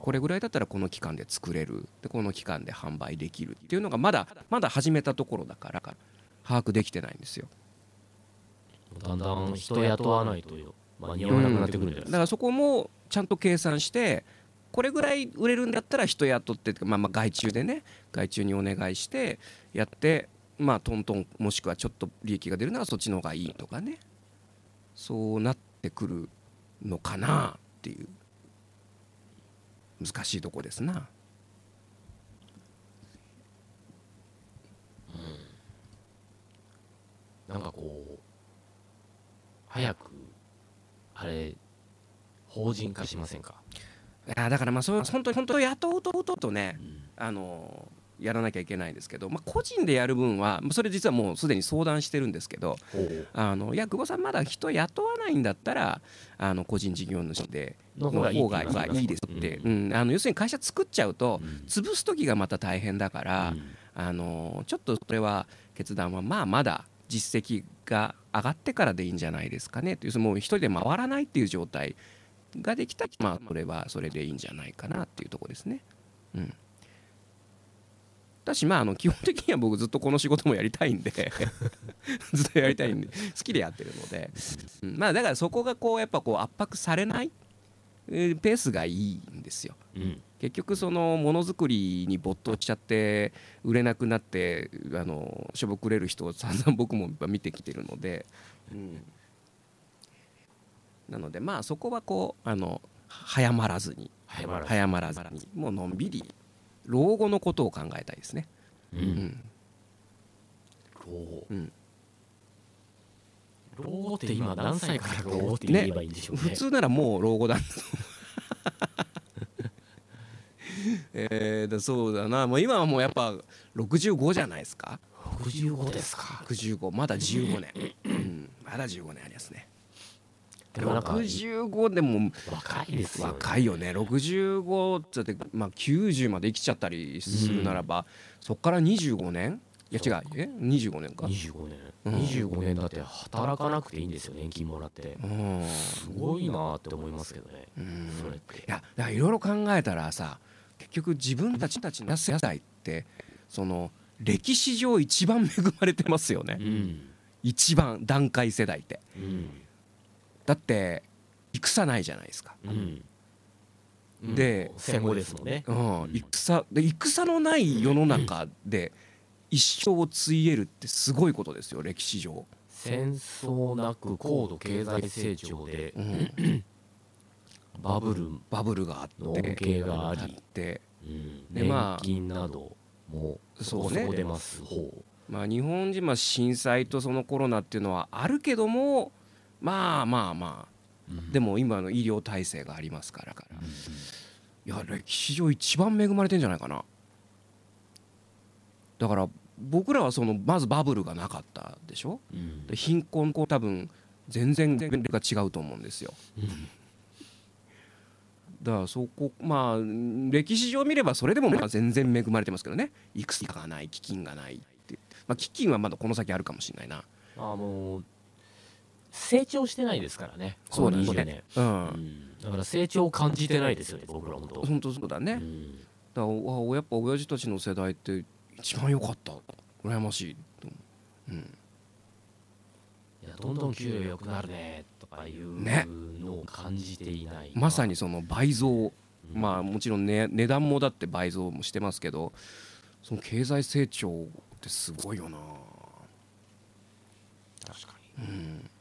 これぐらいだったらこの期間で作れる。でこの期間で販売できるっていうのがまだまだ始めたところだから把握できてないんですよ。ーだんだん人雇わないと間に合わなくなってくるんだからそこもちゃんと計算してこれぐらい売れるんだったら人雇ってまあ、まあ外注でね外注にお願いしてやってまあトントンもしくはちょっと利益が出るならそっちの方がいいとかね。そうなってくるのかなっていう難しいとこですな。なんかこう早くあれ法人化しませんか、いやだからまあそう本当に本当に雇うととねうん。あのやらなきゃいけないんですけど、まあ、個人でやる分はまあそれ実はもうすでに相談してるんですけどあのいや久保さんまだ人雇わないんだったらあの個人事業主でのの方方ががいいですって、ううん。あの要するに会社作っちゃうとうん。潰す時がまた大変だから、うん。あのちょっとそれは決断はまあまだ実績が上がってからでいいんじゃないですかねというもう一人で回らないっていう状態ができたらまあそれはそれでいいんじゃないかなっていうところですね。うんだしまああの基本的には僕ずっとこの仕事もやりたいんで ずっとやりたいんで好きでやってるので、うんまあだからそこがこうやっぱこう圧迫されないえーペースがいいんですよ。うん。結局そのものづくりに没頭しちゃって売れなくなってあのしょぼくれる人を散々僕も見てきてるので、なのでまあそこはこうあの早まらずに。早まらず。早まらずにもうのんびり老後のことを考えたいですね。ううん。ん老後。うん。老後って今何歳から老後って言えばいいんでしょうね。普通ならもう老後だ えー、だそうだな。もう今はもうやっぱ65じゃないですか。65ですか。65まだ15年、うん、まだ15年ありますねでもなんか65でも若いですよね。若いよね。65だって、まあ、90まで生きちゃったりするならば、そこから25年？いや違う。え？25年か？25年、うん。25年だって働かなくていいんですよ年金もらって。うん。すごいなって思いますけどね。うん。それって。いやだいろいろ考えたらさ結局自分たちたちの野菜ってその歴史上一番恵まれてますよねうん一番段階世代ってうんだって戦ないじゃないですか、うん。で戦後ですもんね。うん、戦で戦のない世の中で一生を費えるってすごいことですよ歴史上、戦争なく高度経済成長で。うん、バブル。バブルがあって。の恩恵があり。ってうん。でまあ年金などもそうね。そこ出ます方。まあ日本人まあ震災とそのコロナっていうのはあるけどもまあまあまあ。でも今の医療体制がありますからから。いや歴史上一番恵まれてんじゃないかな。だから僕らはそのまずバブルがなかったでしょ？う貧困こう多分全然レベルが違うと思うんですよ。だからそこまあ歴史上見ればそれでもまあ全然恵まれてますけどね。戦がない飢饉がないって。いうまあ飢饉はまだこの先あるかもしれないな。まあもう成長してないですからね。そうだね。この20年。うん。うん。だから成長を感じてないですよね僕ら本当本当そうだね、うん。だからおやっぱ親父たちの世代って一番良かった。羨ましいう、うん、いやどんどん給料良くなるねとかいうねのを感じていない。まさにその倍増、うん。まあもちろん、ね、値段もだって倍増もしてますけどその経済成長ってすごいよな。確かに。そうです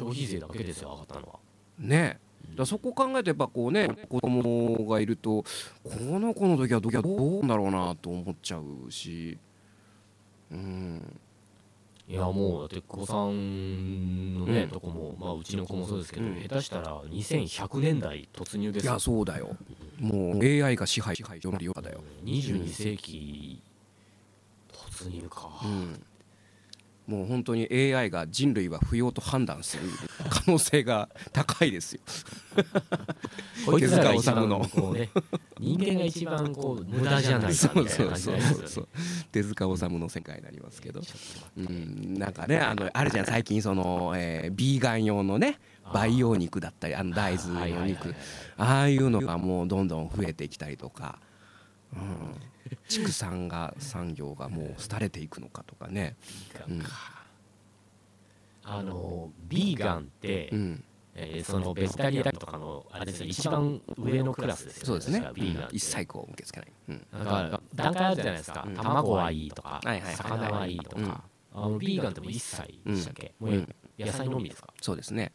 消費税だけですよ上がったのは。ね。だそこ考えてやっぱこうね子供がいるとこの子の時はどどうなんだろうなと思っちゃうし。うん。いやもうだって子さんのね、うん。とこもまあうちの子もそうですけど、うん下手したら2100年代突入ですよ。いやそうだよ。もう AI が支配支配してるようだよ、22世紀突入か、うん、もう本当に AI が人類は不要と判断する可能性が高いですよ。手塚治虫の人間が一番こう無駄じゃないかみたいな感じね。そう手塚治虫の世界になりますけど。うんなんかねあのあるじゃん。最近その、えービーガン用のね培養肉だったりあの大豆はいの肉ああいうのがもうどんどん増えてきたりとか、うん、畜産が産業がもう廃れていくのかとかね、あのビーガンって、うん、えーそのベジタリアンとかのあれですよ一番上のクラスですよそうですね。ビーガン一切こう受け付けない、うん、なんか段階あるじゃないですか、うん。卵はいいとか、はいはいはい。魚はいいとか、あのビーガンってもう一切でしたっけ、うん。もう野菜のみですか、そうですね、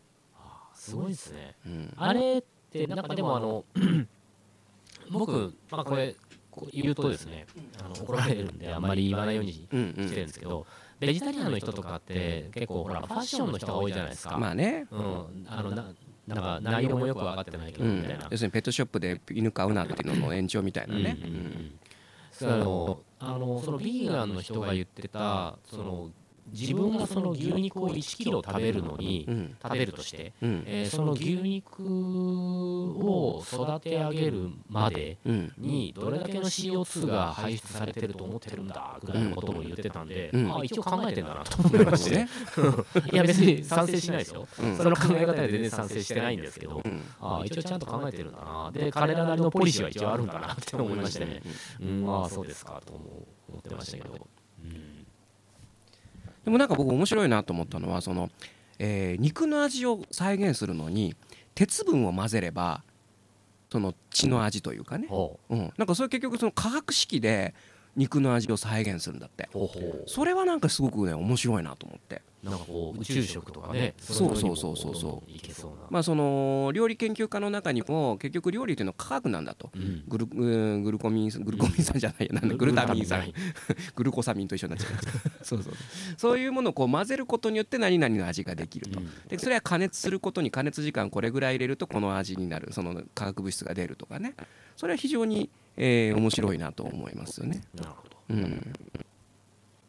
すごいですね。うん、あれってなんかでもあの 僕、まあ、これこう言うとですねあの怒られるんであんまり言わないようにしうんうてるんですけど、ベジタリアンの人とかって結構ほらファッションの人が多いじゃないですか、ん、まあね、うん、あのななんか内容もよく分かってないけうん。どみたいな、、要するにペットショップで犬飼うなっていうのの延長みたいなね、うんうんうん。そのあのそのビーガンの人が言ってたその自分がその牛肉を1キロ食べるのに、うん。食べるとして、うん。えーその牛肉を育て上げるまでうん。にどれだけの CO2 が排出されてると思ってるんだぐらいのことも言ってたんで、うん。ああ一応考えてんだなと思いまして、ね。いや 別に賛成しないですよ、う。んその考え方で全然賛成してないんですけど、うん。ああ一応ちゃんと考えてるんだな。で彼らなりのポリシーは一応あるんだなって思いましてね、うん、ああそうですかと思思ってましたけど、うん、でもなんか僕面白いなと思ったのはその、えー肉の味を再現するのに鉄分を混ぜればその血の味というかね、ほう。ん、なんかそれ結局その化学式で肉の味を再現するんだって。それはなんかすごくね面白いなと思ってなんかこう宇宙食とかねそうそうそうそう。そうどんどんいけそうな、まあその料理研究家の中にも結局料理というのは化学なんだと。うん。グルうんグルコミングルコミン酸じゃないやなん。だグルタミン酸ググルコサミンと一緒になっちゃいますそうそう。そういうものをこう混ぜることによって何々の味ができると。うん。でそれは加熱することに加熱時間これぐらい入れるとこの味になる。その化学物質が出るとかね。それは非常に、えー面白いなと思いますよね。なるほど。うん。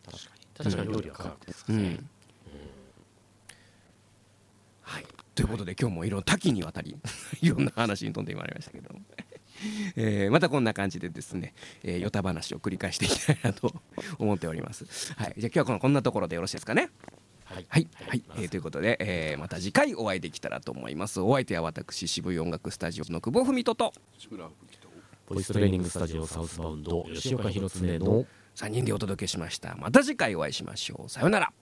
確かに。確かに。料理は科学ですかね、んはい、ということで今日もいろんな多岐にわたり いろんな話に飛んでまいりましたけども、えーまたこんな感じでですね、えー、ヨタ話を繰り返していきたいなと思っております。はい、じゃあ今日はこのこんなところでよろしいですかね？はいはい、はい、えーということで、えーまた次回お会いできたらと思います。お相手は私渋い音楽スタジオの久保文人とボイストレーニングスタジオサウスバウンド吉岡弘恒の3人でお届けしました。また次回お会いしましょう。さようなら。